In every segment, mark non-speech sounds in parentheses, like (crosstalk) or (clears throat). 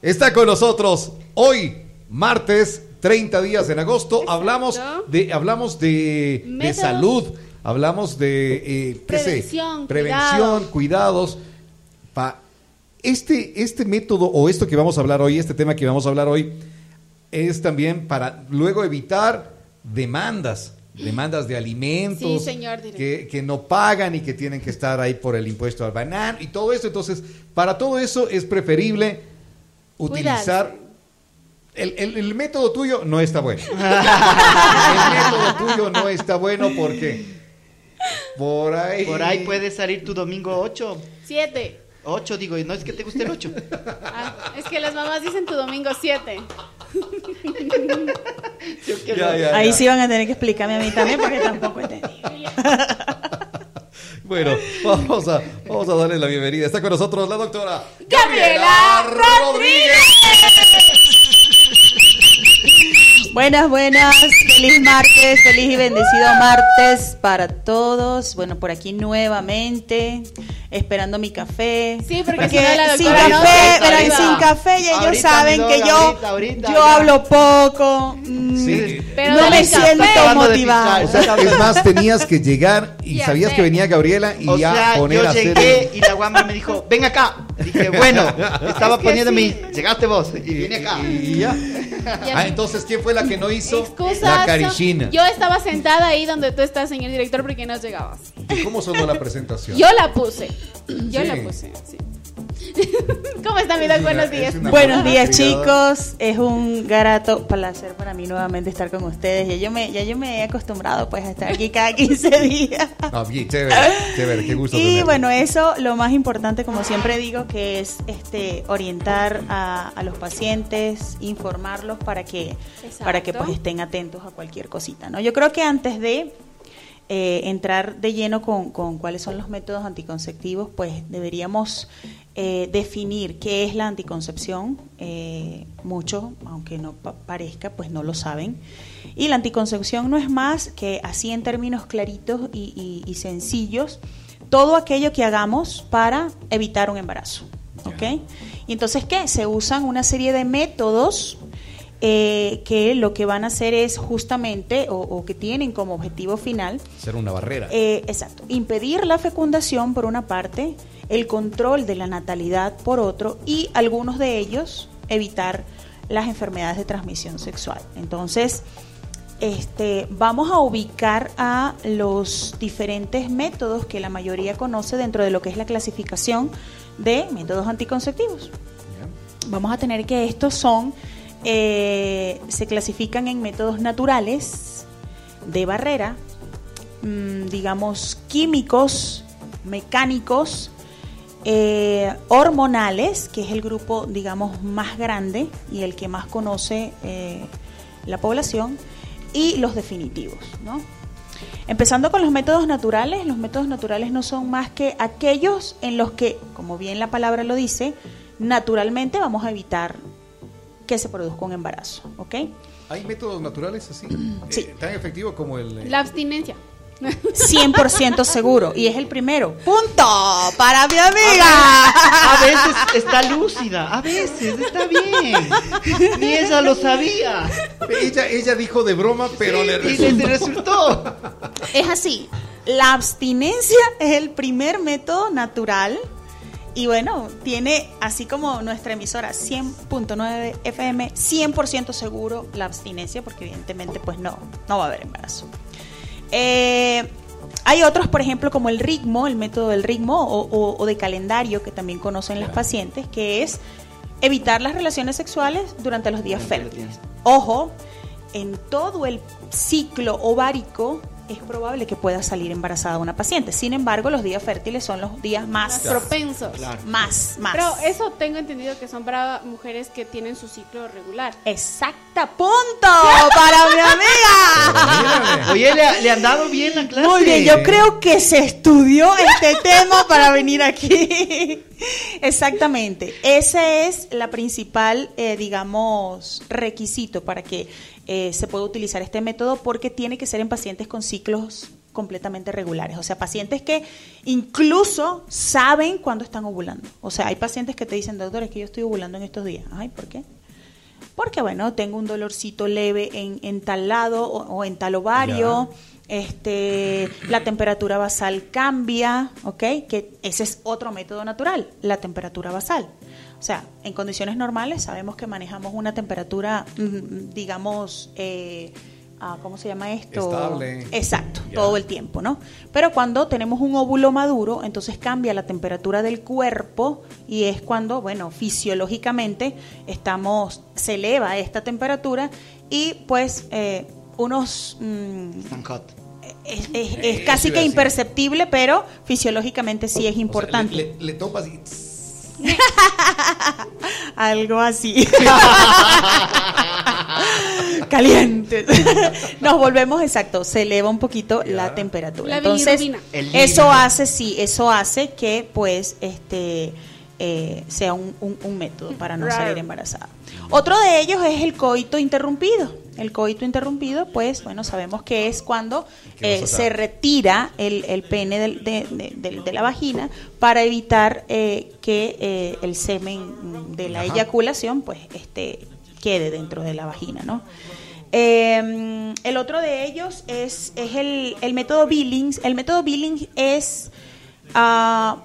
Está con nosotros hoy, martes, 30 días en agosto. Hablamos de, hablamos de, salud, hablamos de eh. Prevención, prevención, cuidados. Pa- este, este método o esto que vamos a hablar hoy, este tema que vamos a hablar hoy, es también para luego evitar demandas, demandas de alimentos Sí, señor que, que no pagan y que tienen que estar ahí por el impuesto al banano y todo eso. Entonces, para todo eso es preferible utilizar el, el- el método tuyo no está bueno. (laughs) el método tuyo no está bueno porque por ahí Por ahí puede salir tu domingo 8. Siete. 8, digo, y no es que te guste el 8. Ah, es que las mamás dicen tu domingo siete. (laughs) Ya, ya, Ahí ya. sí van a tener que explicarme a mí también porque tampoco entendí. Bueno, vamos a, vamos a darle la bienvenida. Está con nosotros la doctora Gabriela Rodríguez. Buenas, buenas, feliz martes, feliz y bendecido martes para todos. Bueno, por aquí nuevamente, esperando mi café. Sí, porque sin no café, pero sin café ya ellos Ahorita, saben que yo, ahorita, ahorita, yo hablo poco, mm, Sí. Pero no me siento motivada. O sea, es más, tenías que llegar y sabías que venía Gabriela y O ya sea, poner yo a hacer. llegué y la guamba me dijo, ven acá. Dije, (laughs) bueno, estaba Es que poniendo sí. mi. Llegaste vos y vine acá. Y ya. Ya Ah, entonces, ¿quién fue la que no hizo? La carichina. Yo estaba sentada ahí donde tú estás, señor director, porque no llegabas. ¿Y cómo sonó la presentación? Yo la puse. Yo Sí. la puse, sí. (laughs) ¿Cómo está, mi doc? Buenos días. Buenos días chicos, es un grato placer para mí nuevamente estar con ustedes. Ya yo me, ya yo me he acostumbrado pues a estar aquí cada 15 (laughs) días. Bien, chévere, chévere, qué gusto. Y tenerte. bueno, eso lo más importante, como siempre digo, que es este orientar a, a los pacientes, informarlos para que, Exacto. para que pues estén atentos a cualquier cosita. ¿no? Yo creo que antes de eh, entrar de lleno con, con cuáles son los métodos anticonceptivos, pues deberíamos eh, definir qué es la anticoncepción. Eh, muchos, aunque no pa- parezca, pues no lo saben. Y la anticoncepción no es más que así en términos claritos y, y- y sencillos, todo aquello que hagamos para evitar un embarazo. ¿Ok? Y entonces, ¿qué? Se usan una serie de métodos eh, que lo que van a hacer es justamente, o, o que tienen como objetivo final, Ser una barrera. eh, exacto, impedir la fecundación por una parte, el control de la natalidad por otro, y algunos de ellos evitar las enfermedades de transmisión sexual. Entonces, este, vamos a ubicar a los diferentes métodos que la mayoría conoce dentro de lo que es la clasificación de métodos anticonceptivos. Vamos a tener que estos son, eh, se clasifican en métodos naturales, de barrera, mm, digamos, químicos, mecánicos, eh, hormonales, que es el grupo, digamos, más grande y el que más conoce eh, la población, y los definitivos, ¿no? Empezando con los métodos naturales, los métodos naturales no son más que aquellos en los que, como bien la palabra lo dice, naturalmente vamos a evitar que se produzca un embarazo, ¿ok? ¿Hay métodos naturales así? Sí. Eh, tan efectivo como el. eh, La abstinencia. 100% seguro y es el primero. Punto para mi amiga. A veces está lúcida, a veces está bien. Ni ella lo sabía. Ella, ella dijo de broma, pero le y resultó. le resultó. Es así. La abstinencia es el primer método natural y bueno, tiene así como nuestra emisora 100.9 FM 100% seguro la abstinencia porque evidentemente pues no, no va a haber embarazo. Eh, hay otros, por ejemplo, como el ritmo, el método del ritmo o, o- o de calendario que también conocen las pacientes, que es evitar las relaciones sexuales durante los días fértiles. Ojo, en todo el ciclo ovárico es probable que pueda salir embarazada una paciente. Sin embargo, los días fértiles son los días más, Claro. propensos. Claro. más, más. Pero eso tengo entendido que son para mujeres que tienen su ciclo regular. Exacta, punto para mi amiga. Oye, le, le han dado bien la clase. Muy bien, yo creo que se estudió este tema para venir aquí. Exactamente. Ese es la principal, eh, digamos, requisito para que eh, se pueda utilizar este método porque tiene que ser en pacientes con ciclos completamente regulares. O sea, pacientes que incluso saben cuándo están ovulando. O sea, hay pacientes que te dicen, doctor, es que yo estoy ovulando en estos días. Ay, ¿por qué? Porque, bueno, tengo un dolorcito leve en, en tal lado o, o en tal ovario. Este, la temperatura basal cambia, ¿ok? Que ese es otro método natural, la temperatura basal. O sea, en condiciones normales sabemos que manejamos una temperatura, mm, digamos, eh, ah, ¿cómo se llama esto? Estable. Exacto, Ya. todo el tiempo, ¿no? Pero cuando tenemos un óvulo maduro, entonces cambia la temperatura del cuerpo y es cuando, bueno, fisiológicamente estamos, se eleva esta temperatura y pues eh, unos... mm, Están hot. es, es- es casi que a imperceptible, pero fisiológicamente sí es O sea, importante. le, le- le topas y... (laughs) Algo así. (laughs) Caliente. (laughs) Nos volvemos exacto, se eleva un poquito Ya. la temperatura. La Entonces, eso hace, sí, eso hace que pues este eh, sea un, un- un método para no salir embarazada. Otro de ellos es el coito interrumpido. El coito interrumpido, pues, bueno, sabemos que es cuando ¿Qué eh, se retira el, el pene del- de, de- de- de la vagina para evitar eh, que eh, el semen de la Ajá. eyaculación, pues, este, quede dentro de la vagina, ¿no? Eh, el otro de ellos es, es el, el método Billings. El método Billings es ah,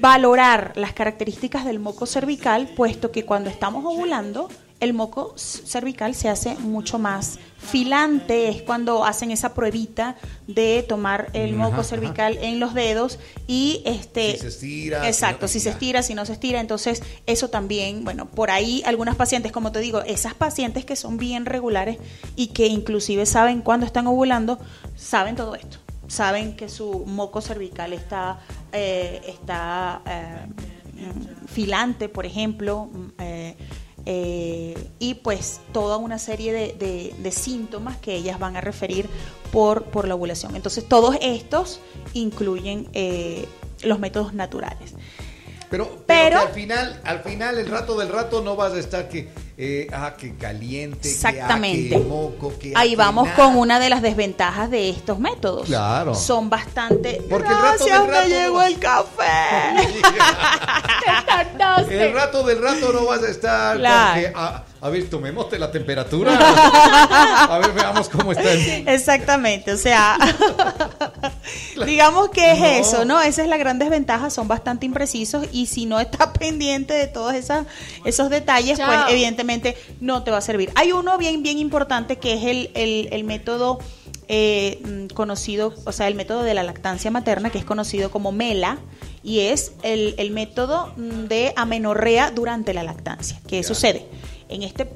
valorar las características del moco cervical, puesto que cuando estamos ovulando, el moco cervical se hace mucho más filante, es cuando hacen esa pruebita de tomar el Ajá, moco ajá. cervical en los dedos y este Si se estira, exacto, si se estira, si no se estira, entonces eso también, bueno, por ahí algunas pacientes, como te digo, esas pacientes que son bien regulares y que inclusive saben cuándo están ovulando, saben todo esto, saben que su moco cervical está, eh, está eh, mm, filante, por ejemplo, mm, eh, eh, y pues toda una serie de, de- de síntomas que ellas van a referir por, por la ovulación. Entonces todos estos incluyen eh, los métodos naturales. Pero, pero, Pero- que al final, al final, el rato del rato no vas a estar que, eh, ah, que caliente, Exactamente. que, ah, que moco, que ah, Ahí vamos nada. con una de las desventajas de estos métodos. Claro. Son bastante. Porque el rato Gracias, del rato me llegó no- el café. (laughs) Te. El rato del rato no vas a estar Claro. con que, ah, a ver, tomémoste la temperatura. (laughs) a ver, veamos cómo está. el- Exactamente, o sea, (laughs) digamos que es No. eso, ¿no? Esa es la gran desventaja, son bastante imprecisos y si no estás (laughs) pendiente de todos esas, esos detalles, Chao. pues evidentemente no te va a servir. Hay uno bien, bien importante que es el, el- el método eh, mm, conocido, o sea, el método de la lactancia materna, que es conocido como MELA, y es el, el método mm, de amenorrea durante la lactancia. ¿Qué sucede? En este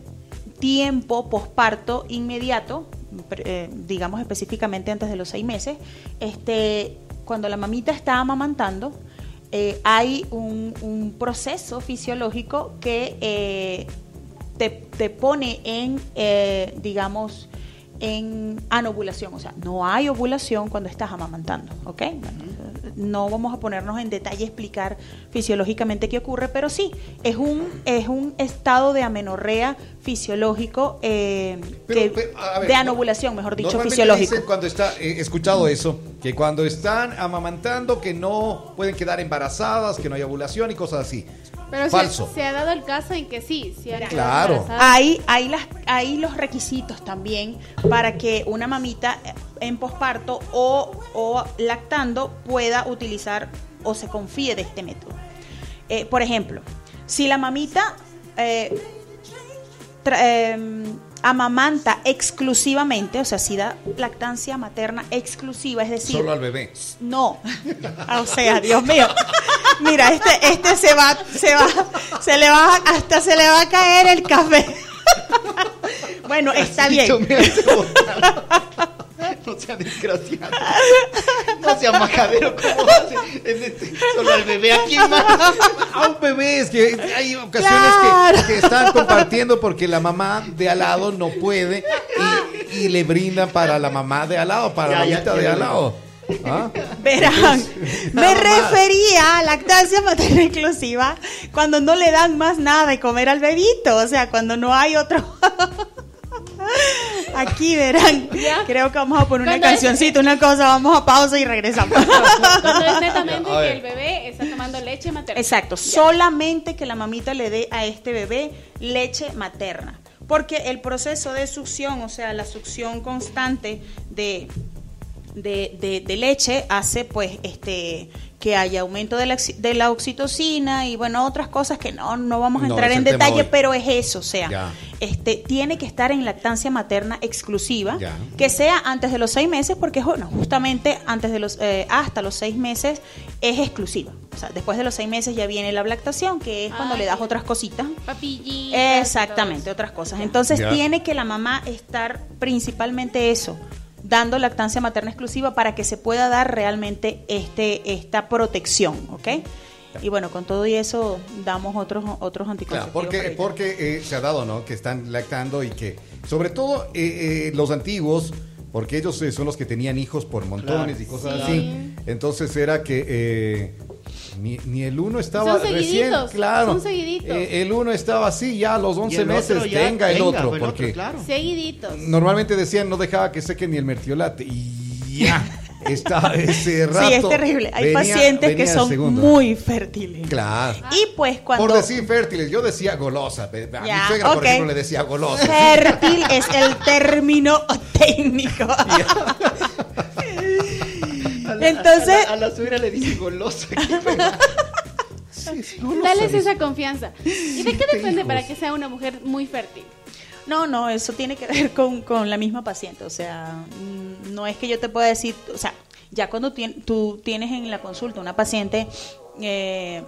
tiempo posparto inmediato, eh, digamos específicamente antes de los seis meses, este, cuando la mamita está amamantando, eh, hay un, un proceso fisiológico que eh, te, te pone en, eh, digamos, en anovulación. O sea, no hay ovulación cuando estás amamantando, ¿ok? Bueno, no vamos a ponernos en detalle a explicar fisiológicamente qué ocurre, pero sí, es un, es un estado de amenorrea fisiológico, eh, Pero, que- pero, a ver, de no- anovulación, mejor dicho, fisiológico. dicen cuando está, he escuchado eso, que cuando están amamantando que no pueden quedar embarazadas, que no hay ovulación y cosas así. Pero se- Falso. Se, ha dado el caso en que sí, sí han Claro. Hay, hay, las, hay los requisitos también para que una mamita eh, en posparto o, o lactando pueda utilizar o se confíe de este método. Eh, por ejemplo, si la mamita eh, tra- eh, amamanta exclusivamente, o sea, si da lactancia materna exclusiva, es decir, Solo al bebé. no. (laughs) O sea, Dios mío. Mira, este, este se va, se va, se le va, hasta se le va a caer el café. (laughs) Bueno, está bien. Yo me hace botar. No sea desgraciado. No sea majadero como hace. Es este, solo al bebé aquí más. A un bebé, es que hay ocasiones Claro. que, que están compartiendo porque la mamá de al lado no puede y, y le brindan para la mamá de al lado, para Ya, la mamita de al lado. ¿Ah? Verán, me refería a lactancia materna exclusiva cuando no le dan más nada de comer al bebito, o sea, cuando no hay otro. (laughs) Aquí verán. Ya. Creo que vamos a poner una Cuando es- cancioncita, una cosa, vamos a pausa y regresamos. (laughs) Cuando es (laughs) netamente que el bebé está tomando leche materna. Exacto, Ya. solamente que la mamita le dé a este bebé leche materna. Porque el proceso de succión, o sea, la succión constante de, de, de- de leche hace pues este que haya aumento de la, oxi- de la oxitocina y bueno, otras cosas que no, no vamos a No, entrar en detalle, pero es eso, o sea, Ya. este tiene que estar en lactancia materna exclusiva, Ya. que sea antes de los seis meses, porque bueno, justamente antes de los eh, hasta los seis meses es exclusiva. O sea, después de los seis meses ya viene la lactación, que es cuando le das otras cositas. Papillitas. Exactamente, otras cosas. Entonces Ya. tiene que la mamá estar principalmente eso, dando lactancia materna exclusiva para que se pueda dar realmente este esta protección, ¿ok? Y bueno, con todo y eso damos otros otros Claro, anticonceptivos. porque, para ello. porque eh, se ha dado, ¿no? Que están lactando y que, sobre todo eh, eh, los antiguos, porque ellos eh, son los que tenían hijos por montones Claro. y cosas Sí. así. Entonces era que eh, ni, ni el uno estaba Son recién, claro. son seguiditos. Eh, el uno estaba así, ya a los Y 11 el meses, venga el otro, el otro, porque claro. Seguiditos. normalmente decían no dejaba que seque ni el mertiolate y ya (laughs) está ese rato. Sí, es terrible. Hay venía- pacientes que venía son segundo. muy fértiles. Claro. Y pues cuando Por decir fértiles, yo decía golosa. A mi suegra, por ejemplo, le decía golosa. fértil es el término (laughs) técnico. (laughs) la- Entonces- a la, a la suegra le dice golosa. pena. Dales esa confianza. ¿Y de qué depende hijos. para que sea una mujer muy fértil? No, no, eso tiene que ver con, con la misma paciente. O sea, mm, no es que yo te pueda decir, o sea, ya cuando tien- tú tienes en la consulta una paciente eh,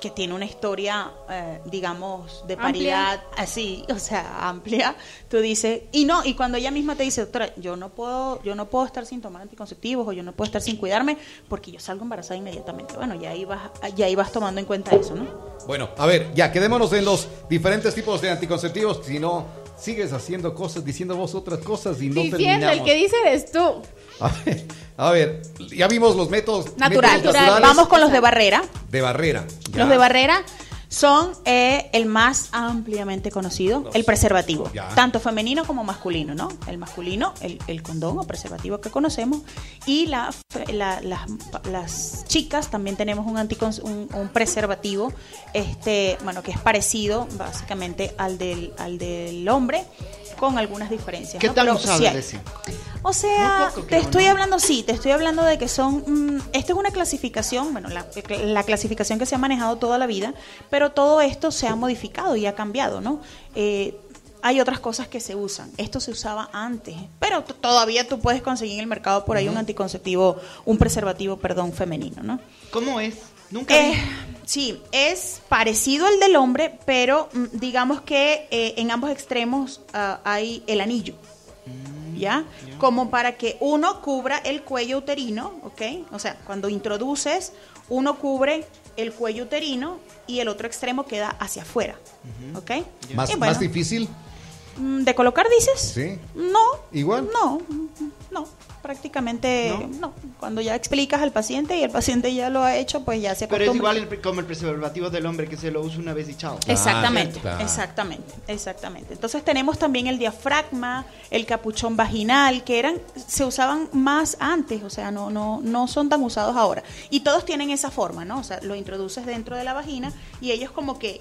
que tiene una historia, eh, digamos, de Amplia. paridad así, o sea, amplia, tú dices, y no, y cuando ella misma te dice, doctora, yo no puedo, yo no puedo estar sin tomar anticonceptivos o yo no puedo estar sin cuidarme porque yo salgo embarazada inmediatamente. Bueno, ya ibas, ya ibas tomando en cuenta eso, ¿no? Bueno, a ver, ya, quedémonos en los diferentes tipos de anticonceptivos. Si no, sigues haciendo cosas, diciendo vos otras cosas y no Diciendo, terminamos. el que dice eres tú. A ver, a ver, ya vimos los métodos, Natural. métodos naturales Vamos con los de barrera. de barrera. Ya. Los de barrera son eh, el más ampliamente conocido, el preservativo, Ya. tanto femenino como masculino, ¿no? El masculino, el, el condón o preservativo que conocemos, y la- las, las chicas también tenemos un, anticon- un, un preservativo, este, bueno, que es parecido básicamente al del, al del hombre, con algunas diferencias. ¿Qué ¿no? tan Pero usado sí es hay. ese? O sea, te estoy ¿no? hablando, sí, te estoy hablando de que son, mm, esta es una clasificación, bueno, la, la clasificación que se ha manejado toda la vida, pero todo esto se ha modificado y ha cambiado, ¿no? Eh, hay otras cosas que se usan. Esto se usaba antes, pero todavía tú puedes conseguir en el mercado por ahí un anticonceptivo, un preservativo, perdón, femenino, ¿no? ¿Cómo es? Nunca Eh, vi. Sí, es parecido al del hombre, pero mm, digamos que eh, en ambos extremos ah, hay el anillo. ¿Ya? Como para que uno cubra el cuello uterino, ¿ok? O sea, cuando introduces, uno cubre el cuello uterino y el otro extremo queda hacia afuera, ¿ok? Más, bueno, más difícil, mm, ¿De colocar dices? ¿sí? No. ¿Igual? No, no, prácticamente ¿No? ¿No? Cuando ya explicas al paciente y el paciente ya lo ha hecho, pues ya se Pero es acostumbra. igual el- como el preservativo del hombre que se lo usa una vez y chao. Exactamente, claro. exactamente, exactamente. Entonces tenemos también el diafragma, el capuchón vaginal, que eran, se usaban más antes, o sea, no, no, no son tan usados ahora. Y todos tienen esa forma, ¿no? O sea, lo introduces dentro de la vagina y ellos como que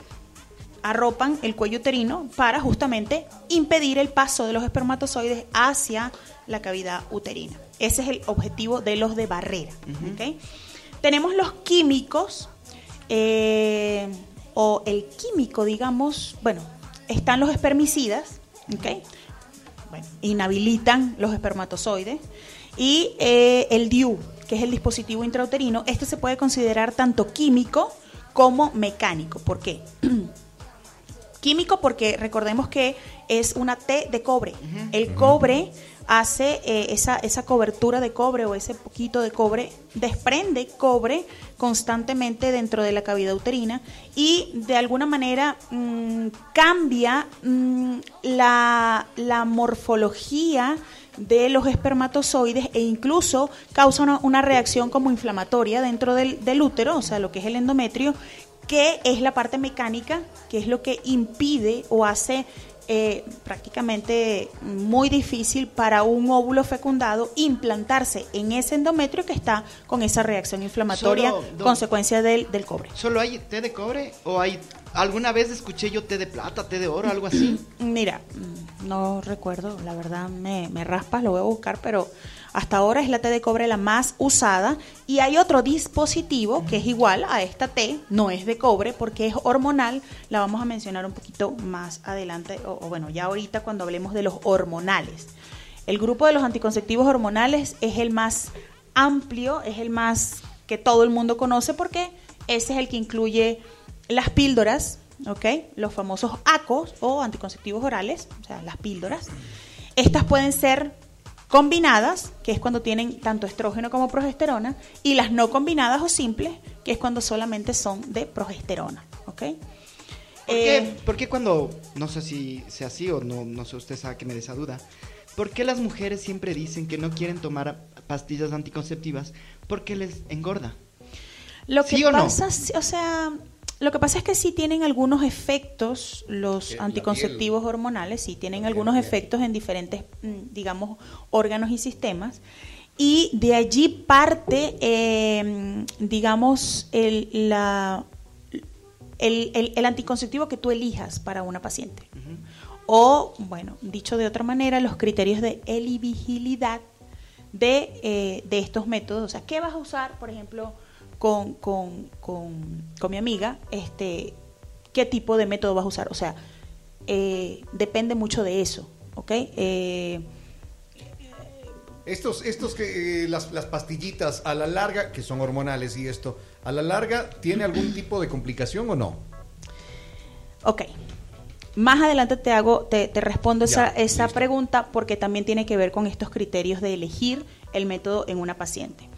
arropan el cuello uterino para justamente impedir el paso de los espermatozoides hacia la cavidad uterina. Ese es el objetivo de los de barrera. Tenemos los químicos, eh, o el químico, digamos, bueno, están los espermicidas, ¿ok? Bueno, inhabilitan los espermatozoides. Y eh, el DIU, que es el dispositivo intrauterino, este se puede considerar tanto químico como mecánico. ¿Por qué? (clears throat) Químico porque recordemos que es una T de cobre. El cobre hace eh, esa, esa cobertura de cobre o ese poquito de cobre, desprende cobre constantemente dentro de la cavidad uterina y de alguna manera mm, cambia mm, la, la morfología de los espermatozoides e incluso causa una, una reacción como inflamatoria dentro del, del útero, o sea, lo que es el endometrio, que es la parte mecánica, que es lo que impide o hace eh, prácticamente muy difícil para un óvulo fecundado implantarse en ese endometrio que está con esa reacción inflamatoria Solo, don- consecuencia del, del cobre. ¿Solo hay té de cobre o hay alguna vez escuché yo té de plata, té de oro, algo así? Mira, mm, no recuerdo, la verdad me, me raspas, lo voy a buscar, pero hasta ahora es la T de cobre la más usada y hay otro dispositivo que es igual a esta T, no es de cobre porque es hormonal, la vamos a mencionar un poquito más adelante, o, o bueno, ya ahorita cuando hablemos de los hormonales. El grupo de los anticonceptivos hormonales es el más amplio, es el más que todo el mundo conoce porque ese es el que incluye las píldoras, ¿ok? Los famosos ACOs o anticonceptivos orales, o sea, las píldoras. Estas pueden ser combinadas, que es cuando tienen tanto estrógeno como progesterona, y las no combinadas o simples, que es cuando solamente son de progesterona, ¿ok? ¿Por, Eh, qué, por qué cuando, no sé si sea así o no, no sé, usted sabe que me dé esa duda, ¿por qué las mujeres siempre dicen que no quieren tomar pastillas anticonceptivas porque les engorda? Lo que ¿Sí o pasa, o sea, lo que pasa es que sí tienen algunos efectos los la anticonceptivos hormonales, sí tienen piel, algunos efectos en diferentes, mm, digamos, órganos y sistemas. Y de allí parte, eh, digamos, el, la, el, el- el anticonceptivo que tú elijas para una paciente. O, bueno, dicho de otra manera, los criterios de elegibilidad de, eh, de estos métodos. O sea, ¿qué vas a usar, por ejemplo, con, con, con, con mi amiga? Este, ¿Qué tipo de método vas a usar? O sea, eh, depende mucho de eso, ¿ok? Eh, Estos, estos que, eh, las, las pastillitas a la larga, que son hormonales y esto, a la larga, ¿tiene algún (clears throat) tipo de complicación o no? ok. Más adelante te hago, te, te respondo esa, Ya, esa pregunta porque también tiene que ver con estos criterios de elegir el método en una paciente.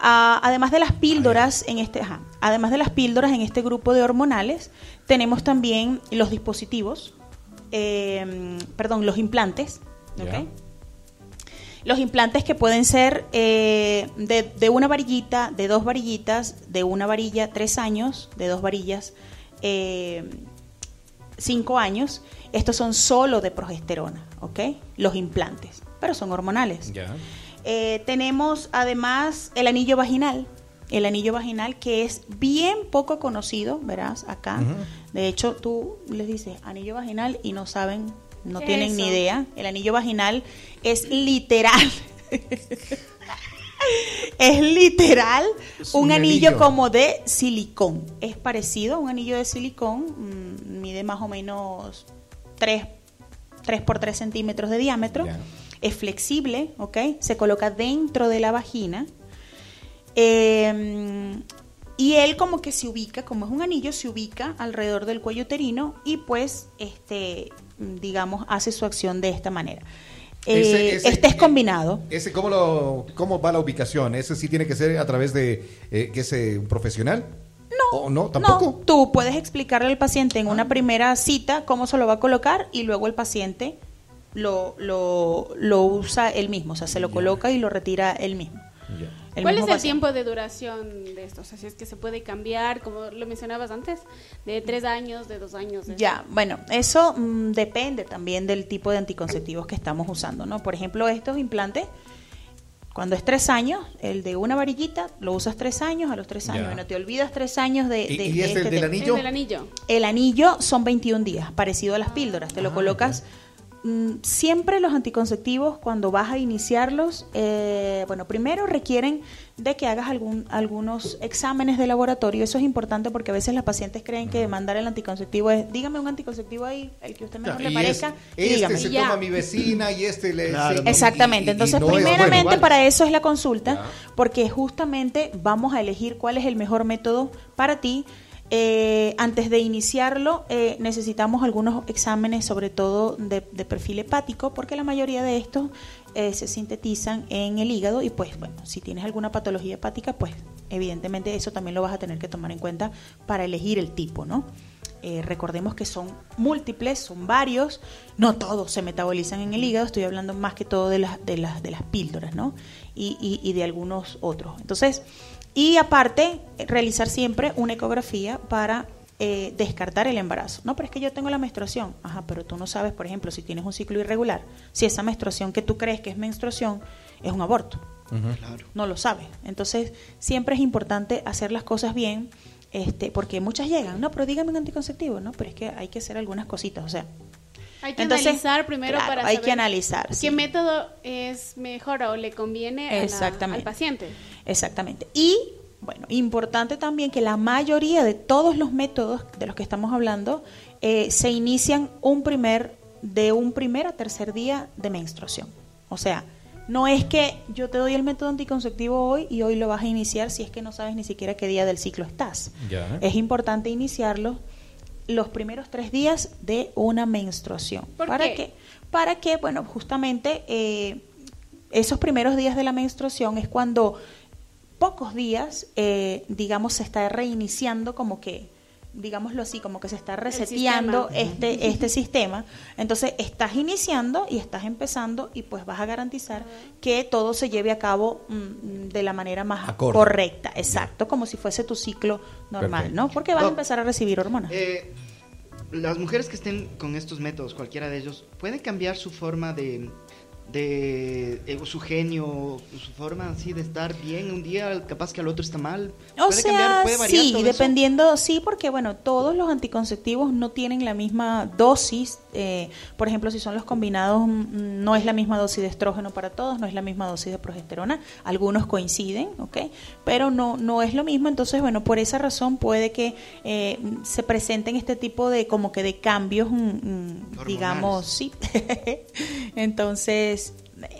Ah, además de las píldoras en este, ajá, además de las píldoras en este grupo de hormonales, tenemos también los dispositivos, eh, perdón, los implantes, ¿ok? Ya. Los implantes que pueden ser eh, de, de una varillita, de dos varillitas, de una varilla tres años, de dos varillas eh, cinco años. Estos son solo de progesterona, ¿ok? Los implantes, pero son hormonales. Ya. Eh, tenemos además el anillo vaginal. El anillo vaginal que es bien poco conocido, verás, acá. De hecho, tú les dices anillo vaginal y no saben, no ¿Qué tienen ni idea. El anillo vaginal es literal. (laughs) es literal Es un, un anillo, anillo. como de silicón. Es parecido a un anillo de silicón, mm, mide más o menos 3, 3 por 3 centímetros de diámetro. Es flexible, ¿ok? Se coloca dentro de la vagina. Eh, y él como que se ubica, como es un anillo, se ubica alrededor del cuello uterino y pues, este, digamos, hace su acción de esta manera. Eh, Ese- ese- este es combinado. Ese, ¿cómo, lo, ¿Cómo va la ubicación? ¿Ese sí tiene que ser a través de eh, que es eh, un profesional? No. ¿O no? ¿Tampoco? No, tú puedes explicarle al paciente en una primera cita cómo se lo va a colocar y luego el paciente lo, lo, lo usa él mismo, o sea, se lo coloca y lo retira él mismo. El ¿Cuál es el paciente. tiempo de duración de esto? O sea, si es que se puede cambiar, como lo mencionabas antes, de tres años, de dos años. de- Ya, bueno, eso mm, depende también del tipo de anticonceptivos que estamos usando, ¿no? Por ejemplo, estos implantes, cuando es tres años, el de una varillita, lo usas tres años, a los tres años, Ya. bueno, te olvidas tres años de... ¿Y- de- y de es el este del tema. anillo? El del anillo. El anillo son 21 días, parecido a las píldoras. Te lo Ah, colocas. mm, Siempre los anticonceptivos, cuando vas a iniciarlos, eh, bueno, primero requieren de que hagas algún, algunos exámenes de laboratorio. Eso es importante porque a veces las pacientes creen que mandar el anticonceptivo es, dígame un anticonceptivo ahí, el que a usted mejor le parezca, es- y dígame. este se Ya. toma mi vecina y este le... Claro, se- no. Exactamente. y- y- y Entonces, no es bueno. primeramente para eso es la consulta, Ya. porque justamente vamos a elegir cuál es el mejor método para ti. Eh, antes de iniciarlo, eh, necesitamos algunos exámenes, sobre todo de, perfil hepático, porque la mayoría de estos eh, se sintetizan en el hígado y pues bueno, si tienes alguna patología hepática, pues evidentemente eso también lo vas a tener que tomar en cuenta para elegir el tipo, ¿no? Recordemos que son múltiples, son varios, no todos se metabolizan en el hígado, estoy hablando más que todo de las, de las, de las píldoras, ¿no? Y, y- y de algunos otros. Entonces, y aparte, realizar siempre una ecografía para eh, descartar el embarazo. No, pero es que yo tengo la menstruación. Ajá, pero tú no sabes, por ejemplo, si tienes un ciclo irregular, si esa menstruación que tú crees que es menstruación es un aborto. Claro. No lo sabes. Entonces, siempre es importante hacer las cosas bien, este, porque muchas llegan, no, pero dígame un anticonceptivo, no, pero es que hay que hacer algunas cositas, o sea, Hay que Entonces, analizar primero claro, para hay saber que analizar, qué sí. método es mejor o le conviene a la- Exactamente. al paciente. Exactamente. Y, bueno, importante también que la mayoría de todos los métodos de los que estamos hablando eh, se inician un primer, de un primer a tercer día de menstruación. O sea, no es que yo te doy el método anticonceptivo hoy y hoy lo vas a iniciar si es que no sabes ni siquiera qué día del ciclo estás. Ya. Es importante iniciarlo los primeros tres días de una menstruación. ¿Por ¿Para qué? Para que, bueno, justamente eh, esos primeros días de la menstruación es cuando pocos días, eh, digamos, se está reiniciando como que, digámoslo así, como que se está reseteando sistema. este, este sistema. Entonces, estás iniciando y estás empezando y pues vas a garantizar que todo se lleve a cabo mm, de la manera más Acorde. correcta, exacto, como si fuese tu ciclo normal, Perfecto. ¿no? Porque vas a empezar a recibir hormonas. Eh, las mujeres que estén con estos métodos, cualquiera de ellos, pueden cambiar su forma de, de eh, su genio, su forma así de estar bien un día, capaz que al otro está mal. O ¿Puede sea, cambiar, puede variar sí, todo eso? dependiendo, sí, porque bueno, todos los anticonceptivos no tienen la misma dosis. eh, por ejemplo, si son los combinados, mm, no es la misma dosis de estrógeno para todos, no es la misma dosis de progesterona. Algunos coinciden, ¿ok? Pero no, no es lo mismo. Entonces, bueno, por esa razón puede que eh, se presenten este tipo de, como que de cambios, mm, mm, digamos, sí. (laughs) Entonces,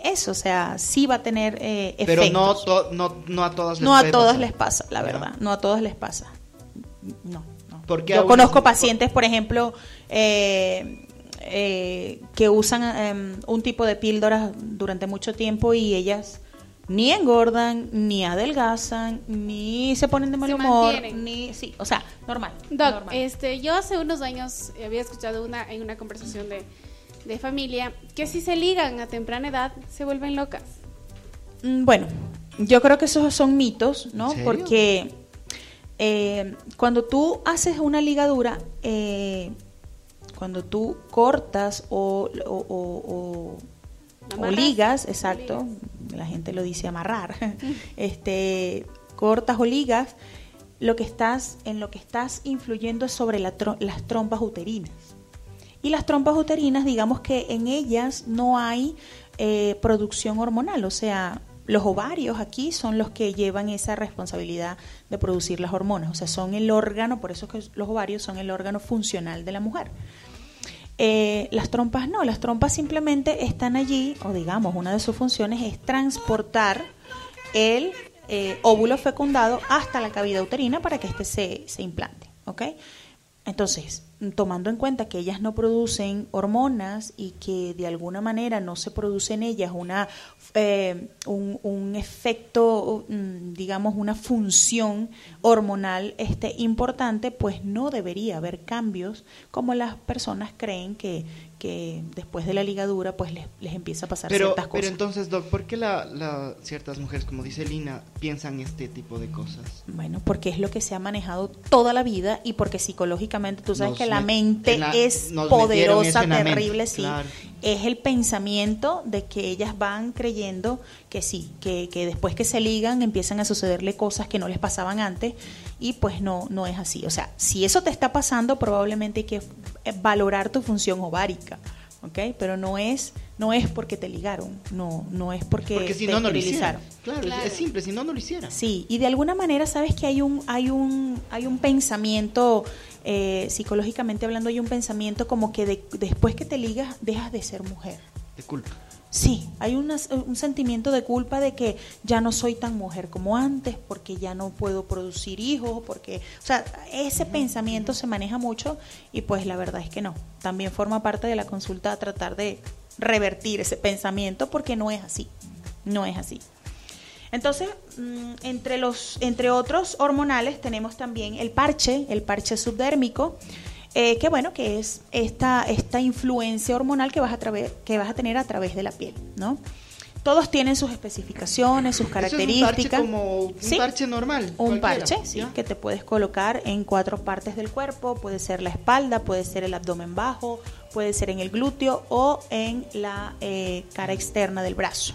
eso, o sea, sí va a tener eh, Pero no, efectos. to- no, no a todas les No a pasar. les pasa, la verdad. No a todas les pasa. No, no. ¿Por qué a Yo conozco pacientes, por ejemplo, eh, eh, que usan eh, un tipo de píldoras durante mucho tiempo y ellas ni engordan, ni adelgazan, ni se ponen de mal Se humor, mantienen. ni sí, o sea, normal. Doc, normal. este, yo hace unos años había escuchado una en una conversación de, de familia que si se ligan a temprana edad se vuelven locas. Mm, Bueno, yo creo que esos son mitos, ¿no? ¿En serio? Porque eh, cuando tú haces una ligadura, eh, cuando tú cortas o, o- o- o- o ligas, exacto, la gente lo dice amarrar, (laughs) este, cortas o ligas, lo que estás, en lo que estás influyendo es sobre la las trompas uterinas. Y las trompas uterinas, digamos que en ellas no hay eh, producción hormonal, o sea, los ovarios aquí son los que llevan esa responsabilidad de producir las hormonas, o sea, son el órgano, por eso es que los ovarios son el órgano funcional de la mujer. Eh, las trompas no, las trompas simplemente están allí, o digamos, una de sus funciones es transportar el eh, óvulo fecundado hasta la cavidad uterina para que éste se, se implante, ¿ok? Entonces, tomando en cuenta que ellas no producen hormonas y que de alguna manera no se produce en ellas una, eh, un, un efecto, mm, digamos, una función hormonal este, importante, pues no debería haber cambios como las personas creen que, que después de la ligadura pues les, les empieza a pasar Pero, ciertas pero cosas. entonces, Doc, ¿por qué la, la- ciertas mujeres, como dice Lina, piensan este tipo de cosas? Bueno, porque es lo que se ha manejado toda la vida y porque psicológicamente tú sabes Nos que la mente la- es poderosa, mente, terrible, sí. claro. Es el pensamiento de que ellas van creyendo que sí, que, que después que se ligan empiezan a sucederle cosas que no les pasaban antes y pues no, no es así. O sea, si eso te está pasando, probablemente hay que valorar tu función ovárica. ¿Ok? Pero no es, no es porque te ligaron, no, no es porque, Porque si te no, no lo esterilizaron. Claro, es- Claro. Es, simple, si no, no lo hiciera. Sí, y de alguna manera sabes que hay un, hay un, hay un pensamiento, eh, psicológicamente hablando, hay un pensamiento como que de- después que te ligas dejas de ser mujer. De culpa. Sí, hay una- un sentimiento de culpa de que ya no soy tan mujer como antes, porque ya no puedo producir hijos, porque, o sea, ese pensamiento se maneja mucho y pues la verdad es que no. También forma parte de la consulta tratar de revertir ese pensamiento porque no es así, no es así. Entonces, mm, entre los, entre otros hormonales tenemos también el parche, el parche subdérmico, eh, que bueno, que es esta, esta influencia hormonal que vas a través, que vas a tener a través de la piel, ¿no? todos tienen sus especificaciones, sus características. Eso es un parche como un Sí. parche normal. Un parche, sí, que te puedes colocar en cuatro partes del cuerpo, puede ser la espalda, puede ser el abdomen bajo, puede ser en el glúteo o en la eh, cara externa del brazo.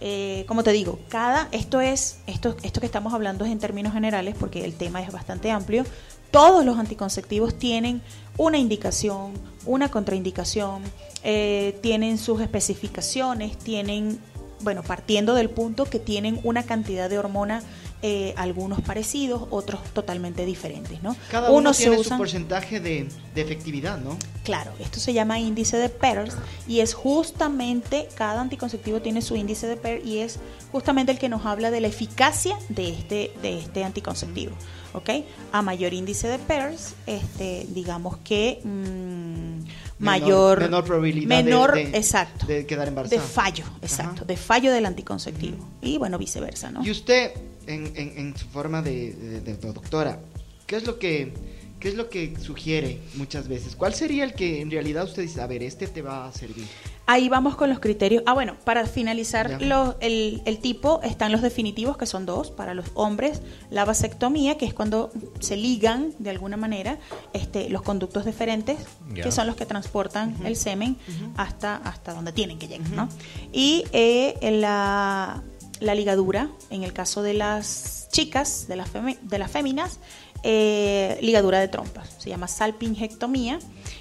Eh, como te digo, cada esto es esto esto que estamos hablando es en términos generales porque el tema es bastante amplio. Todos los anticonceptivos tienen una indicación, una contraindicación, eh, tienen sus especificaciones, tienen bueno, partiendo del punto que tienen una cantidad de hormona, eh, algunos parecidos, otros totalmente diferentes, ¿no? Cada uno tiene se su usan, porcentaje de, de efectividad, ¿no? claro, esto se llama índice de Pearls y es justamente, cada anticonceptivo tiene su índice de Pearls y es justamente el que nos habla de la eficacia de este, de este anticonceptivo, ¿ok? A mayor índice de Pearls, este, digamos que mm, mayor... menor probabilidad de- menor, de- exacto. de quedar De embarazada. fallo, exacto, Ajá. de fallo del anticonceptivo. Y bueno, viceversa, ¿no? Y usted, en, en- en su forma de, de- de doctora, ¿qué es lo que qué es lo que sugiere muchas veces? ¿Cuál sería el que en realidad usted dice, a ver, este te va a servir? Ahí vamos con los criterios. Ah, bueno, para finalizar los- el, el tipo, están los definitivos, que son dos. Para los hombres, la vasectomía, que es cuando se ligan de alguna manera este, los conductos deferentes, que son los que transportan el semen hasta, hasta donde tienen que llegar, ¿no? Y eh, la, la ligadura, en el caso de las chicas, de las, de las féminas, eh, ligadura de trompas. Se llama salpingectomía.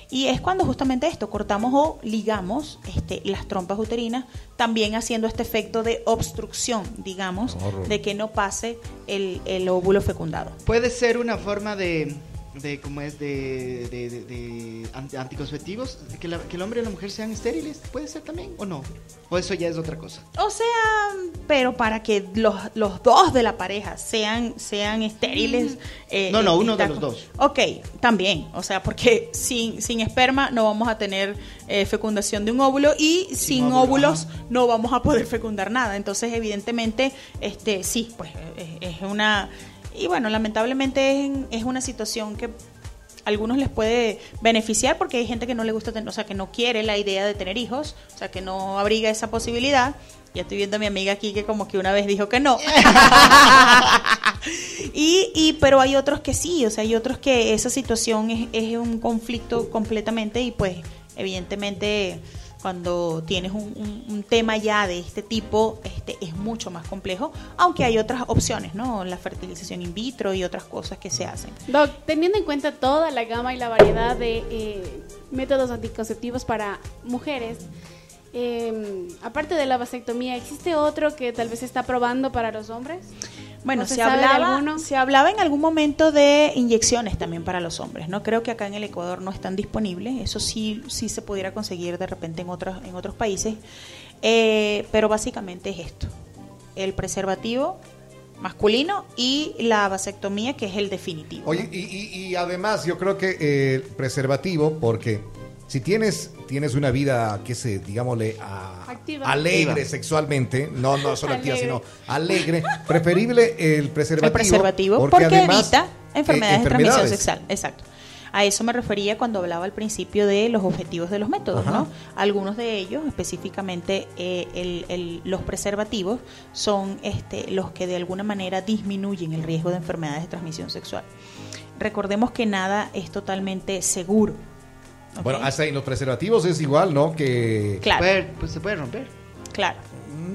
Y es cuando justamente esto, cortamos o ligamos este, las trompas uterinas, también haciendo este efecto de obstrucción, digamos, Horror. de que no pase el, el óvulo fecundado. Puede ser una forma de, de ¿cómo es? De, de, de- de anti- anticonceptivos, que, la- que el hombre y la mujer sean estériles, ¿puede ser también o no? ¿O eso ya es otra cosa? O sea, pero para que los, los dos de la pareja sean, sean estériles. eh, No, no, eh, uno de los dos. Ok, también. O sea, porque sin, sin esperma no vamos a tener eh, fecundación de un óvulo y sin, óvulo, óvulos no vamos a poder fecundar nada. Entonces, evidentemente, este sí, pues es, es una. Y bueno, lamentablemente es, es una situación que a algunos les puede beneficiar porque hay gente que no le gusta tener, o sea, que no quiere la idea de tener hijos, o sea, que no abriga esa posibilidad. Ya estoy viendo a mi amiga aquí que como que una vez dijo que no. (laughs) y, y pero hay otros que sí, o sea, hay otros que esa situación es, es un conflicto completamente y pues evidentemente cuando tienes un, un- un tema ya de este tipo, este es mucho más complejo, aunque hay otras opciones, ¿no? La fertilización in vitro y otras cosas que se hacen. Doc, teniendo en cuenta toda la gama y la variedad de eh, métodos anticonceptivos para mujeres, eh, aparte de la vasectomía, ¿existe otro que tal vez se está probando para los hombres? Bueno, ¿O se hablaba, se hablaba en algún momento de inyecciones también para los hombres, ¿no? Creo que acá en el Ecuador no están disponibles, eso sí, sí se pudiera conseguir de repente en otros, en otros países, Eh, pero básicamente es esto, el preservativo masculino y la vasectomía que es el definitivo. ¿no? Oye, y, y- y además yo creo que eh, preservativo, porque si tienes, tienes una vida, que se, digámosle, a- alegre Activa. sexualmente, no, no solo activa, Alegre. sino alegre, preferible el preservativo. (laughs) el preservativo porque, evita enfermedades, de transmisión sexual. Exacto. A eso me refería cuando hablaba al principio de los objetivos de los métodos, Ajá. ¿no? Algunos de ellos, específicamente eh, el- el- los preservativos, son este, los que de alguna manera disminuyen el riesgo de enfermedades de transmisión sexual. Recordemos que nada es totalmente seguro. Bueno, hasta en los preservativos es igual, ¿no? Que claro, Puede- pues se puede romper. claro.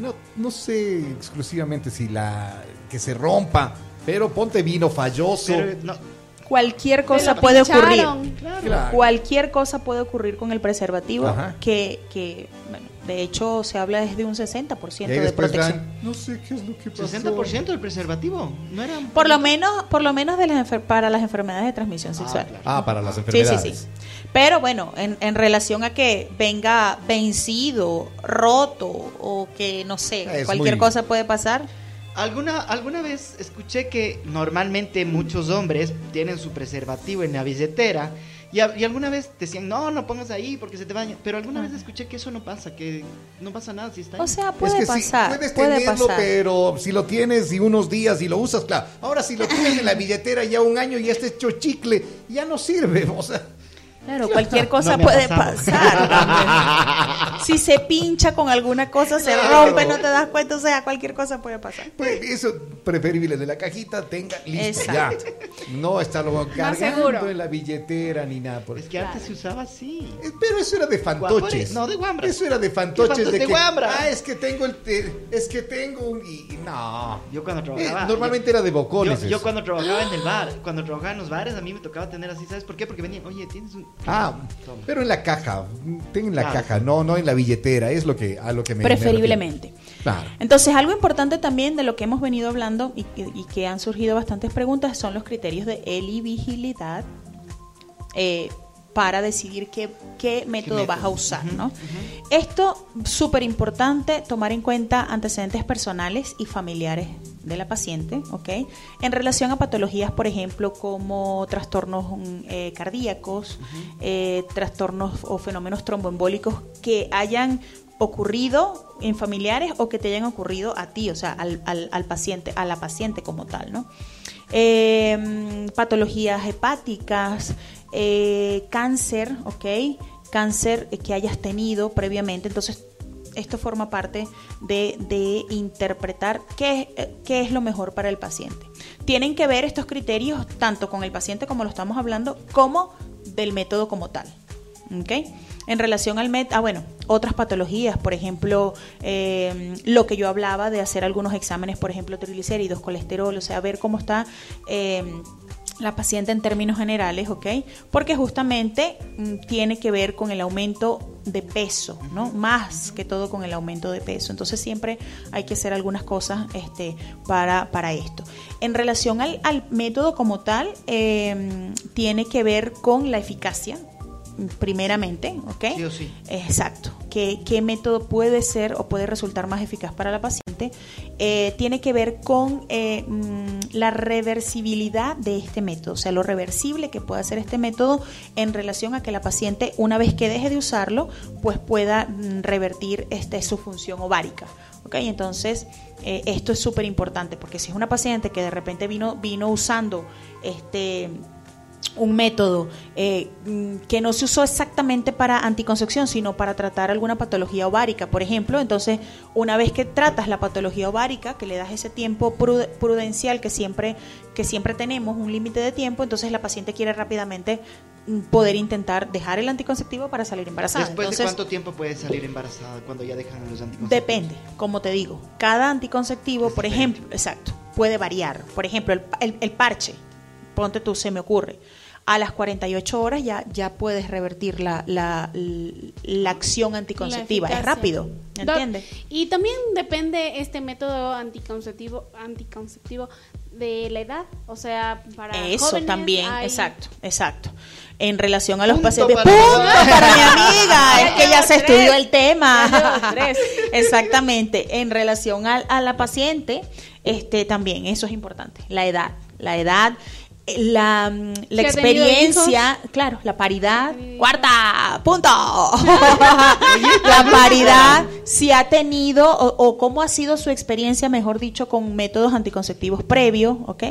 no, no sé exclusivamente si la que se rompa, pero ponte vino falloso. Pero, no, Cualquier cosa puede pincharon, ocurrir. claro. Claro. Cualquier cosa puede ocurrir con el preservativo, Ajá. que, que bueno, de hecho se habla desde un 60% y ahí de protección. dan, no sé qué es lo que pasó. 60% del preservativo. No era Por lo menos, por lo menos de las enfer- para las enfermedades de transmisión sexual. claro. Ah, para las Sí, sí, enfermedades. sí. Pero bueno, en, en relación a que venga vencido, roto o que no sé, Es cualquier muy- cosa puede pasar. ¿Alguna, alguna vez escuché que normalmente muchos hombres tienen su preservativo en la billetera y, a- y alguna vez decían, no, no pongas ahí porque se te baña. Pero alguna vez escuché que eso no pasa, que no pasa nada si está ahí. O sea, Es puede que sí, pasar, puedes puede tenerlo, pasar. pero si lo tienes y unos días y lo usas, claro. Ahora si lo tienes en la (laughs) billetera ya un año y ya está hecho chicle, ya no sirve. O sea, Claro, cualquier (laughs) cosa No puede pasar. (laughs) si se pincha con alguna cosa, se Claro. rompe, no te das cuenta, o sea, cualquier cosa puede pasar. Pues eso, preferible de la cajita, tenga listo Exacto. ya. No estarlo cargando seguro. en la billetera ni nada por Es que antes se usaba así. Eh, Pero eso era de fantoches. No, de guambras. Eso era de fantoches ¿Qué de de que guambra? ah, es que tengo el te- es que tengo un y, no. Yo cuando Eh, trabajaba. normalmente yo- era de Yo, bocones. yo eso. cuando trabajaba en el bar, cuando trabajaba en los bares, a mí me tocaba tener así, ¿sabes por qué? Porque venían, oye, tienes un. Ah, pero en la caja, en la Claro. caja, no, no en la billetera, es lo que a lo que me me Preferiblemente. Claro. Entonces, algo importante también de lo que hemos venido hablando y, que- y que han surgido bastantes preguntas son los criterios de eligibilidad eh, para decidir qué, qué método vas a usar, Ujú, ¿no? ujú. Esto, súper importante, tomar en cuenta antecedentes personales y familiares de la paciente, ¿ok? En relación a patologías, por ejemplo, como trastornos mm, eh, cardíacos, eh, trastornos o fenómenos tromboembólicos que hayan ocurrido en familiares o que te hayan ocurrido a ti, o sea, al, al- al paciente, a la paciente como tal, ¿no? Eh, mm, patologías hepáticas, eh, cáncer, ¿ok? Cáncer que hayas tenido previamente, entonces esto forma parte de, interpretar qué, eh, qué es lo mejor para el paciente. Tienen que ver estos criterios tanto con el paciente como lo estamos hablando, como del método como tal. ¿ok? En relación al MET, ah, bueno, otras patologías, por ejemplo, eh, lo que yo hablaba de hacer algunos exámenes, por ejemplo, triglicéridos, colesterol, o sea, ver cómo está eh, la paciente en términos generales, ¿ok? Porque justamente mm, tiene que ver con el aumento de peso, ¿no? Más que todo con el aumento de peso. Entonces siempre hay que hacer algunas cosas este, para, para esto. En relación al, al método como tal, eh, tiene que ver con la eficacia, primeramente, ¿ok? Sí o sí. Exacto. ¿Qué, qué método puede ser o puede resultar más eficaz para la paciente? Eh, tiene que ver con eh, mm, la reversibilidad de este método, o sea, lo reversible que puede hacer este método en relación a que la paciente, una vez que deje de usarlo, pues pueda mm, revertir este, su función ovárica. ¿ok? Entonces, eh, esto es súper importante porque si es una paciente que de repente vino, vino usando este un método eh, mm, que no se usó exactamente para anticoncepción, sino para tratar alguna patología ovárica, por ejemplo. Entonces, una vez que tratas la patología ovárica, que le das ese tiempo prude- prudencial que siempre, que siempre tenemos, un límite de tiempo, entonces la paciente quiere rápidamente mm, poder intentar dejar el anticonceptivo para salir embarazada. Después Entonces, de cuánto tiempo puede salir embarazada cuando ya dejan los anticonceptivos. Depende, como te digo. Cada anticonceptivo, Es por ejemplo, exacto, puede variar. Por ejemplo, el, el- el parche, ponte tú, se me ocurre. A las 48 horas ya, ya puedes revertir la, la, la acción anticonceptiva. La Es rápido, Doc, ¿entiendes? Y también depende este método anticonceptivo, anticonceptivo de la edad, o sea, para Eso jóvenes también, hay- exacto, exacto. En relación a los Punto pacientes. para ¡Punto para mi amiga! (laughs) Es que ya se tres. estudió el tema. (laughs) Exactamente. En relación al- a, la paciente, este también, eso es importante. La edad. La edad. La, experiencia, claro, la paridad, Sí. cuarta, punto. (laughs) la paridad, si ha tenido o, o cómo ha sido su experiencia, mejor dicho, con métodos anticonceptivos previos, ¿ok?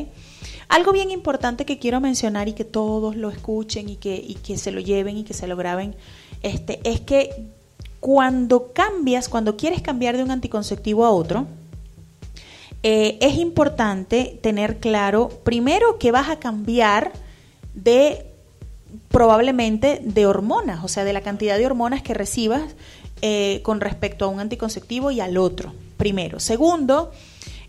Algo bien importante que quiero mencionar y que todos lo escuchen y que, y que se lo lleven y que se lo graben, este, es que cuando cambias, cuando quieres cambiar de un anticonceptivo a otro, eh, es importante tener claro, primero, que vas a cambiar de probablemente de hormonas, o sea, de la cantidad de hormonas que recibas eh, con respecto a un anticonceptivo y al otro, primero. Segundo,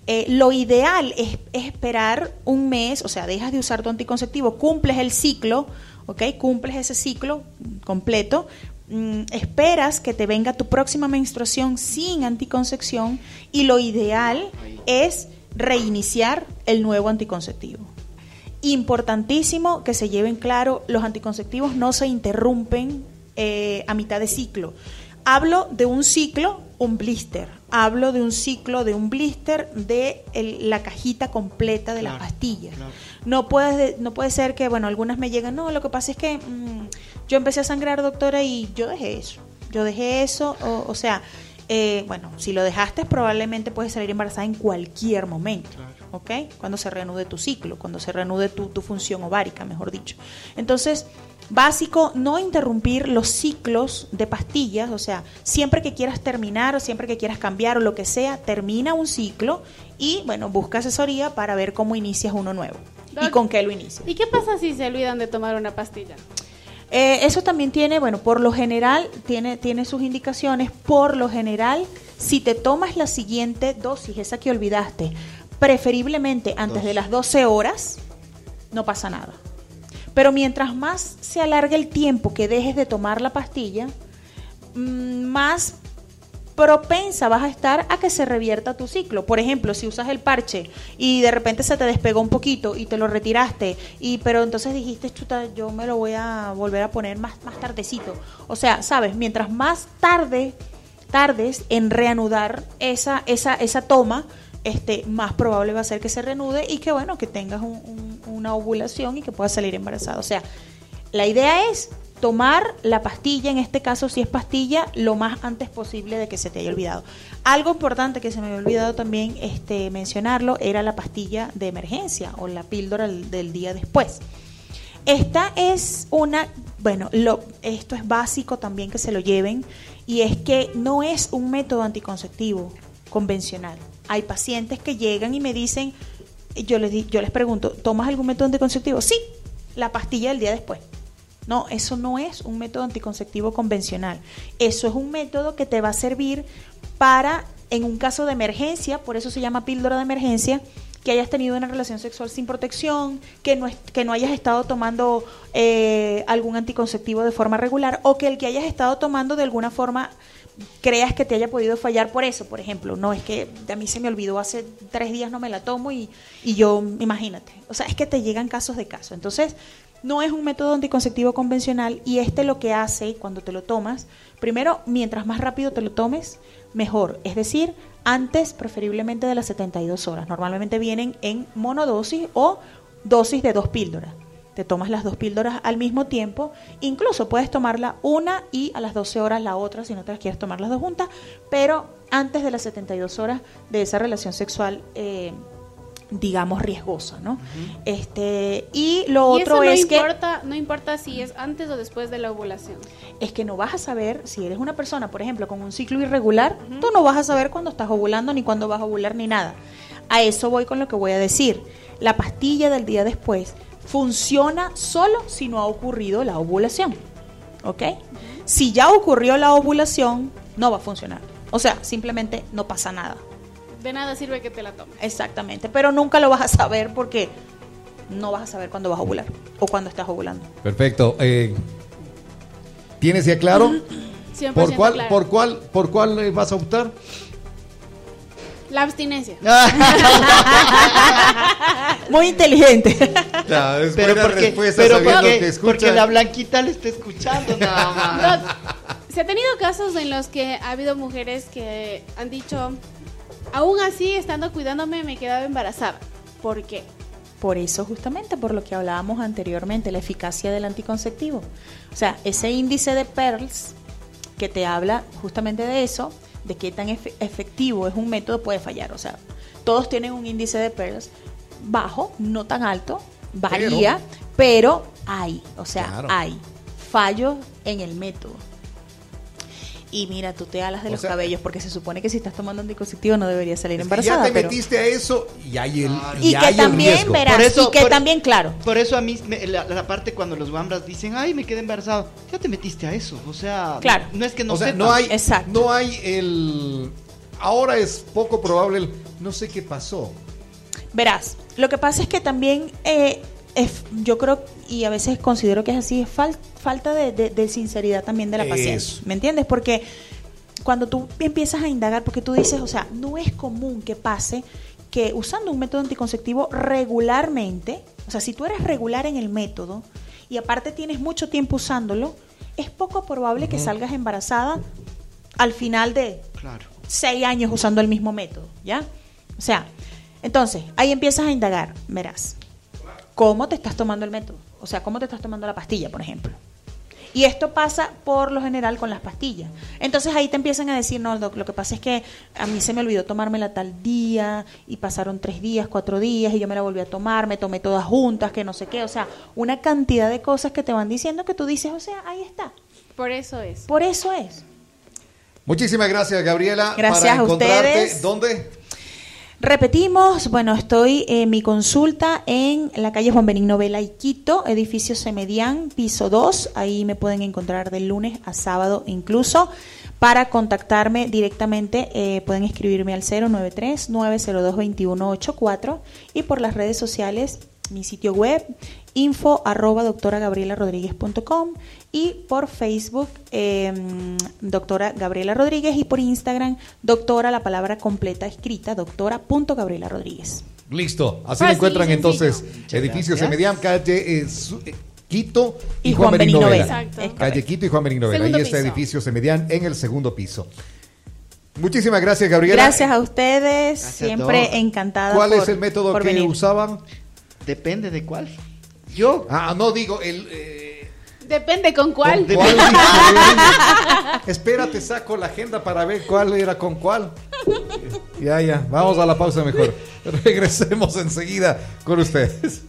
eh, lo ideal es, es esperar un mes, o sea, dejas de usar tu anticonceptivo, cumples el ciclo, ¿ok? Cumples ese ciclo completo, esperas que te venga tu próxima menstruación sin anticoncepción y lo ideal es reiniciar el nuevo anticonceptivo. Importantísimo que se lleven claro, los anticonceptivos no se interrumpen eh, a mitad de ciclo. Hablo de un ciclo, un blister. Hablo de un ciclo, de un blister de el- la cajita completa de las Claro, pastillas. claro. No puede, no puede ser que, bueno, algunas me llegan, no, lo que pasa es que mm, yo empecé a sangrar, doctora, y yo dejé eso. Yo dejé eso, o, o sea, eh, bueno, si lo dejaste, probablemente puedes salir embarazada en cualquier momento. ¿ok? Cuando se reanude tu ciclo, cuando se reanude tu, tu función ovárica, mejor dicho. Entonces, Básico, no interrumpir los ciclos de pastillas, o sea, siempre que quieras terminar o siempre que quieras cambiar o lo que sea, termina un ciclo y, bueno, busca asesoría para ver cómo inicias uno nuevo y con qué lo inicias. ¿Y qué pasa si se olvidan de tomar una pastilla? Eh, eso también tiene, bueno, por lo general, tiene, tiene sus indicaciones. Por lo general, si te tomas la siguiente dosis, esa que olvidaste, preferiblemente antes de las 12 horas, no pasa nada. Pero mientras más se alargue el tiempo que dejes de tomar la pastilla, mm, más propensa vas a estar a que se revierta tu ciclo. Por ejemplo, si usas el parche y de repente se te despegó un poquito y te lo retiraste, y pero entonces dijiste, chuta, yo me lo voy a volver a poner más, más tardecito. O sea, sabes, mientras más tarde tardes en reanudar esa, esa, esa toma, este, más probable va a ser que se reanude y que bueno, que tengas una ovulación y que puedas salir embarazada. O sea, la idea es tomar la pastilla, en este caso si es pastilla, lo más antes posible de que se te haya olvidado. Algo importante que se me había olvidado también este, mencionarlo era la pastilla de emergencia o la píldora del, día después. Esta es una, bueno, lo, esto es básico también que se lo lleven y es que no es un método anticonceptivo convencional. Hay pacientes que llegan y me dicen, yo les, yo les pregunto, ¿tomas algún método anticonceptivo? Sí, la pastilla del día después. No, eso no es un método anticonceptivo convencional. Eso es un método que te va a servir para, en un caso de emergencia, por eso se llama píldora de emergencia, que hayas tenido una relación sexual sin protección, que no, que no hayas estado tomando eh, algún anticonceptivo de forma regular o que el que hayas estado tomando de alguna forma creas que te haya podido fallar por eso, por ejemplo. No, es que a mí se me olvidó hace tres días no me la tomo y, y yo, imagínate. O sea, es que te llegan casos de caso. Entonces, no es un método anticonceptivo convencional y este lo que hace cuando te lo tomas, primero, mientras más rápido te lo tomes, mejor. Es decir, antes preferiblemente de las 72 horas. Normalmente vienen en monodosis o dosis de dos píldoras. Te tomas las dos píldoras al mismo tiempo. Incluso puedes tomarla una y a las 12 horas la otra si no te las quieres tomar las dos juntas, pero antes de las 72 horas de esa relación sexual eh, digamos riesgosa, ¿no? Este y lo otro es que no importa si es antes o después de la ovulación. Es que no vas a saber si eres una persona, por ejemplo, con un ciclo irregular, tú no vas a saber cuándo estás ovulando ni cuándo vas a ovular ni nada. A eso voy con lo que voy a decir. La pastilla del día después funciona solo si no ha ocurrido la ovulación. ¿Ok? Si ya ocurrió la ovulación, no va a funcionar. O sea, simplemente no pasa nada de nada sirve que te la tomes. Exactamente, pero nunca lo vas a saber porque no vas a saber cuándo vas a ovular o cuándo estás ovulando. Perfecto. Eh, ¿Tienes ya claro? (clears throat) ¿Por cuál, ¿Por cuál, por cuál eh, vas a optar? La abstinencia. (laughs) Muy inteligente. pero porque, pero porque, porque, la blanquita le está escuchando nada (laughs) más. se ha tenido casos en los que ha habido mujeres que han dicho, Aún así, estando cuidándome, me quedaba embarazada. ¿Por qué? Por eso justamente, por lo que hablábamos anteriormente, la eficacia del anticonceptivo. O sea, ese índice de PERLS que te habla justamente de eso, de qué tan efectivo es un método, puede fallar. O sea, todos tienen un índice de PERLS bajo, no tan alto, varía, pero, hay, o sea, hay fallos en el método. Y mira, tú te alas de los cabellos porque se supone que si estás tomando anticonceptivo no deberías salir embarazada. ya te metiste a eso y hay el Y, que también verás, por eso, y que también claro. Por eso a mí la, parte cuando los guambras dicen, "Ay, me quedé embarazado." Ya te metiste a eso, o sea, claro. no es que no o sea, no hay Exacto. no hay el ahora es poco probable el no sé qué pasó. Verás, lo que pasa es que también eh, yo creo, y a veces considero que es así, es falta de, sinceridad también de la paciente. ¿Me entiendes? Porque cuando tú empiezas a indagar, porque tú dices, o sea, no es común que pase que usando un método anticonceptivo regularmente, o sea, si tú eres regular en el método y aparte tienes mucho tiempo usándolo, es poco probable que salgas embarazada al final de seis años usando el mismo método, ¿ya? O sea, entonces, ahí empiezas a indagar, verás cómo te estás tomando el método. O sea, cómo te estás tomando la pastilla, por ejemplo. Y esto pasa por lo general con las pastillas. Entonces ahí te empiezan a decir, no, doc, lo que pasa es que a mí se me olvidó tomármela tal día y pasaron tres días, cuatro días y yo me la volví a tomar, me tomé todas juntas, que no sé qué. O sea, una cantidad de cosas que te van diciendo que tú dices, o sea, ahí está. Por eso es. Por eso es. Muchísimas gracias, Gabriela. Gracias Para a encontrarte, ustedes. ¿Dónde? Repetimos, bueno, estoy en mi consulta en la calle Juan Benigno Vela y Quito, edificio Semedián, piso 2. Ahí me pueden encontrar de lunes a sábado incluso. Para contactarme directamente eh, pueden escribirme al 093-902-2184 y por las redes sociales mi sitio web info arroba doctora Gabriela Rodríguez.com y por Facebook eh, doctora Gabriela Rodríguez y por Instagram doctora la palabra completa escrita doctora punto Gabriela Rodríguez. Listo. Así Fácil lo encuentran entonces. Muchas edificios gracias. Semediam, calle eh, su- eh, Quito y, Y Juan, Juan Benigno Vela. Calle. Quito y Juan Benigno Vela. Ahí está piso. edificio Semediam en el segundo piso. Muchísimas gracias, Gabriela. Gracias a ustedes, Gracias, siempre Doc. encantada. ¿Cuál por- es el método por que venir. usaban? Depende de cuál. Yo. Ah, no digo el. eh, Depende con cuál. ¿con cuál diferente? Espérate, saco la agenda para ver cuál era con cuál. Ya, ya, vamos a la pausa mejor. Regresemos enseguida con ustedes.